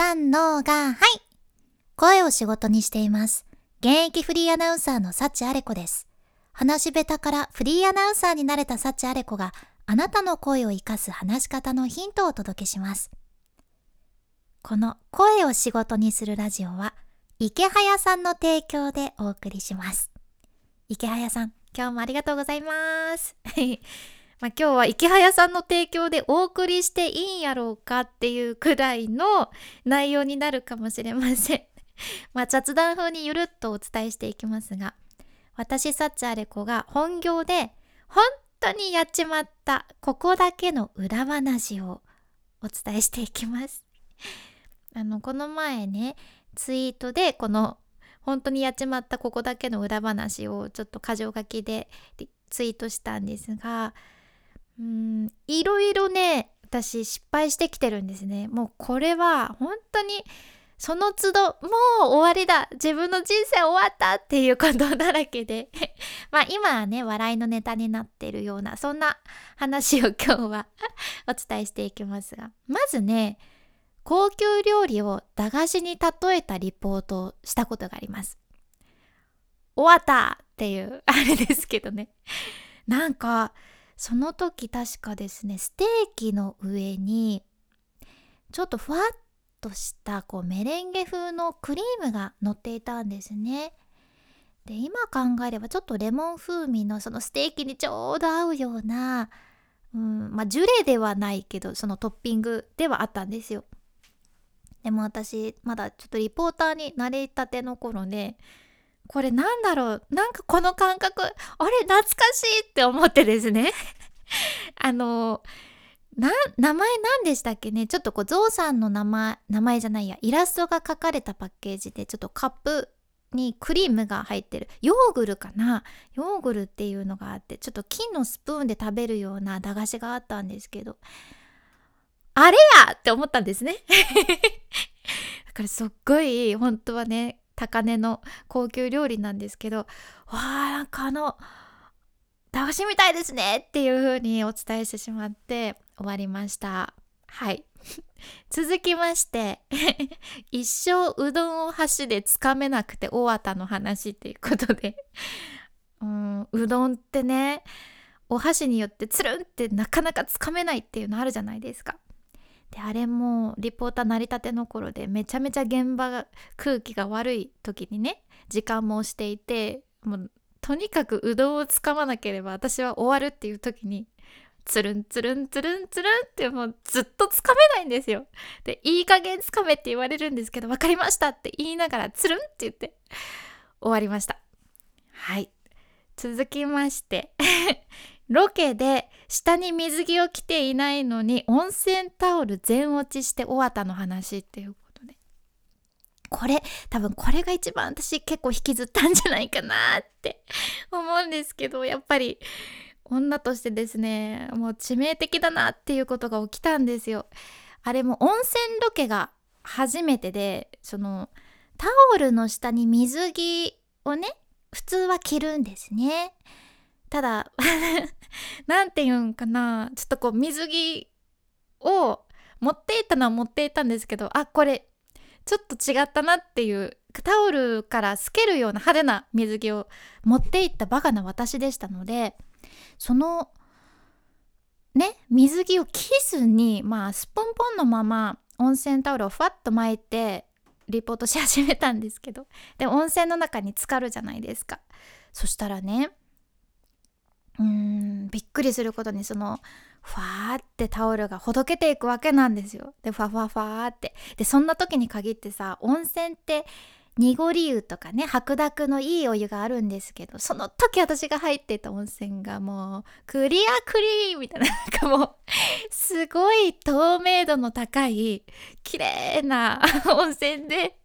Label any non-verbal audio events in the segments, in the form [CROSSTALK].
さんのが、はい。声を仕事にしています。現役フリーアナウンサーのサチアレコです。話し下手からフリーアナウンサーになれたサチアレコがあなたの声を活かす話し方のヒントをお届けします。この声を仕事にするラジオは池早さんの提供でお送りします。池早さん、今日もありがとうございます。まあ、今日は池早さんの提供でお送りしていいんやろうかっていうくらいの内容になるかもしれません。[LAUGHS] まあ雑談風にゆるっとお伝えしていきますが、私サッチャーレコが本業で本当にやっちまったここだけの裏話をお伝えしていきます。[LAUGHS] あの、この前ね、ツイートでこの本当にやっちまったここだけの裏話をちょっと箇条書きでツイートしたんですが、うん、いろいろね、私失敗してきてるんですね。もうこれは本当にその都度、もう終わりだ自分の人生終わったっていうことだらけで [LAUGHS] まあ今はね、笑いのネタになってるような、そんな話を今日は [LAUGHS] お伝えしていきますが、まずね、高級料理を駄菓子に例えたリポートをしたことがあります。終わったっていうあれですけどね。なんか、その時確かですね、ステーキの上に、ちょっとふわっとしたこうメレンゲ風のクリームが乗っていたんですね。で今考えればちょっとレモン風味のそのステーキにちょうど合うような、うんまあ、ジュレではないけどそのトッピングではあったんですよ。でも私まだちょっとリポーターになりたての頃ねこれなんだろう？なんかこの感覚？あれ懐かしいって思ってですね。[LAUGHS] あのな名前何でしたっけね？ちょっとこうゾウさんの名前名前じゃないや。イラストが描かれたパッケージでちょっとカップにクリームが入ってる。ヨーグルかな？ヨーグルっていうのがあってちょっと金のスプーンで食べるような駄菓子があったんですけど。あれや！って思ったんですね。[LAUGHS] だからすっごい本当はね高値の高級料理なんですけどわあなんかあの駄菓子みたいですねっていう風にお伝えしてしまって終わりました。はい。[LAUGHS] 続きまして [LAUGHS] 一生うどんを箸でつかめなくて終わったの話っていうことで。[LAUGHS] うんうどんってねお箸によってつるんってなかなかつかめないっていうのあるじゃないですか。であれもリポーター成り立ての頃でめちゃめちゃ現場が空気が悪い時にね時間も押していてもうとにかくうどんをつかまなければ私は終わるっていう時につるんつるんつるんつるんってもうずっとつかめないんですよ。でいい加減つかめって言われるんですけど分かりましたって言いながらつるんって言って終わりました。はい続きましてロケで下に水着を着ていないのに温泉タオル全落ちして終わったの話っていうことで。これ多分これが一番私結構引きずったんじゃないかなって [LAUGHS] 思うんですけどやっぱり女としてですねもう致命的だなっていうことが起きたんですよ。あれも温泉ロケが初めてでそのタオルの下に水着をね普通は着るんですね。ただ [LAUGHS] 何て言うんかな。ちょっとこう水着を持っていったのは持っていたんですけどあこれちょっと違ったなっていうタオルから透けるような派手な水着を持っていったバカな私でしたのでそのね水着を着ずにまあすっぽんぽんのまま温泉タオルをふわっと巻いてリポートし始めたんですけどで温泉の中に浸かるじゃないですか。そしたらねうんびっくりすることにそのファーってタオルがほどけていくわけなんですよ。でファファファーって。でそんな時に限ってさ温泉って濁り湯とかね白濁のいいお湯があるんですけどその時私が入ってた温泉がもうクリアクリーンみたいななんかもうすごい透明度の高い綺麗な温泉で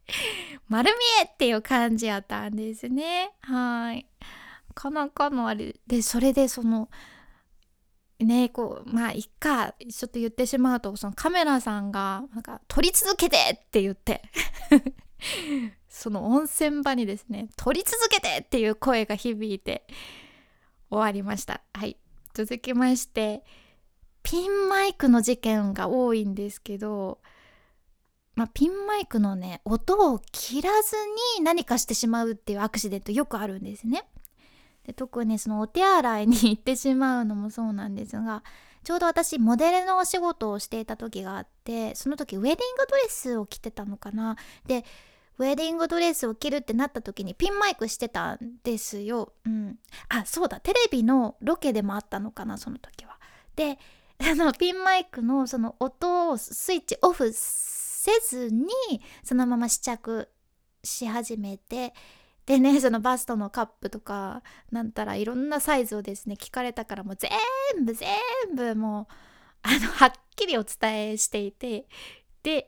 丸見えっていう感じやったんですね。はい。かなかのあれでそれでそのねこうまあいっかちょっと言ってしまうとそのカメラさんがなんか撮り続けてって言って [LAUGHS] その温泉場にですね撮り続けてっていう声が響いて終わりましたはい続きましてピンマイクの事件が多いんですけどまあ、ピンマイクのね音を切らずに何かしてしまうっていうアクシデントよくあるんですね。で特にそのお手洗いに行ってしまうのもそうなんですが [LAUGHS] ちょうど私モデルのお仕事をしていた時があってその時ウェディングドレスを着てたのかなでウェディングドレスを着るってなった時にピンマイクしてたんですよ。うん、あそうだテレビのロケでもあったのかなその時は。で [LAUGHS] あのピンマイクのその音をスイッチオフせずにそのまま試着し始めてでね [LAUGHS] そのバストのカップとかなんたらいろんなサイズをですね聞かれたからもう全部全部もうあのはっきりお伝えしていてで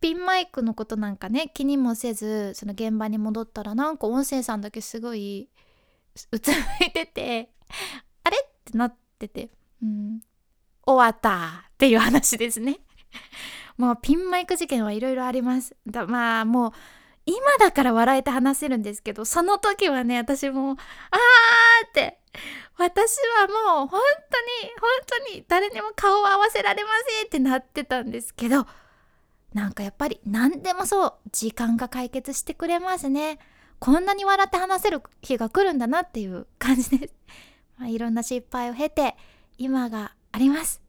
ピンマイクのことなんかね気にもせずその現場に戻ったらなんか音声さんだけすごいうつむいててあれってなってて、うん、終わったっていう話ですね。[LAUGHS] もうピンマイク事件はいろいろあります。だまあもう今だから笑えて話せるんですけどその時はね私もあーって私はもう本当に本当に誰にも顔を合わせられませんってなってたんですけどなんかやっぱり何でもそう時間が解決してくれますね。こんなに笑って話せる日が来るんだなっていう感じです、[LAUGHS] まあ、いろんな失敗を経て今があります。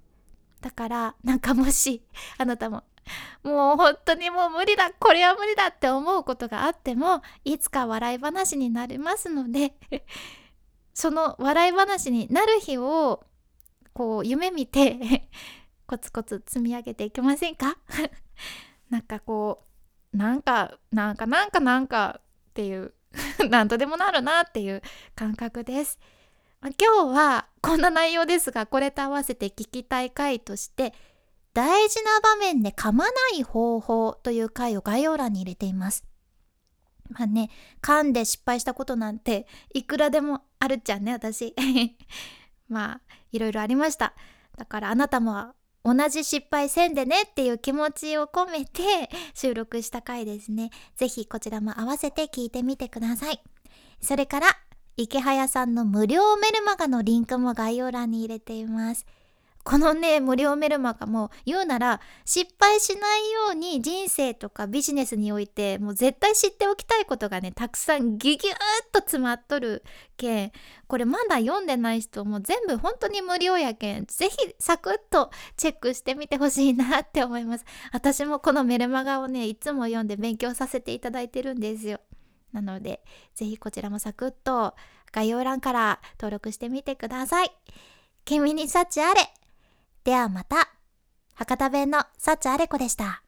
だからなんかもしあなたも [LAUGHS] もう本当にもう無理だこれは無理だって思うことがあってもいつか笑い話になりますので [LAUGHS] その笑い話になる日をこう夢見て [LAUGHS] コツコツ積み上げていきませんか？なんかこうなんかなんかなんかなんかっていう何とでもなるなっていう感覚です。今日はこんな内容ですがこれと合わせて聞きたい回として大事な場面で噛まない方法という回を概要欄に入れています。まあね、噛んで失敗したことなんていくらでもあるっちゃんね、私。[LAUGHS] まあ、いろいろありました。だからあなたも同じ失敗せんでねっていう気持ちを込めて [LAUGHS] 収録した回ですね。ぜひこちらも合わせて聞いてみてください。それから、池早さんの無料メルマガのリンクも概要欄に入れています。このね無料メルマガも言うなら失敗しないように人生とかビジネスにおいてもう絶対知っておきたいことがねたくさんギュギューッと詰まっとるけんこれまだ読んでない人も全部本当に無料やけんぜひサクッとチェックしてみてほしいなって思います。私もこのメルマガをねいつも読んで勉強させていただいてるんですよ。なのでぜひこちらもサクッと概要欄から登録してみてください。君に幸あれ。ではまた。博多弁の幸あれ子でした。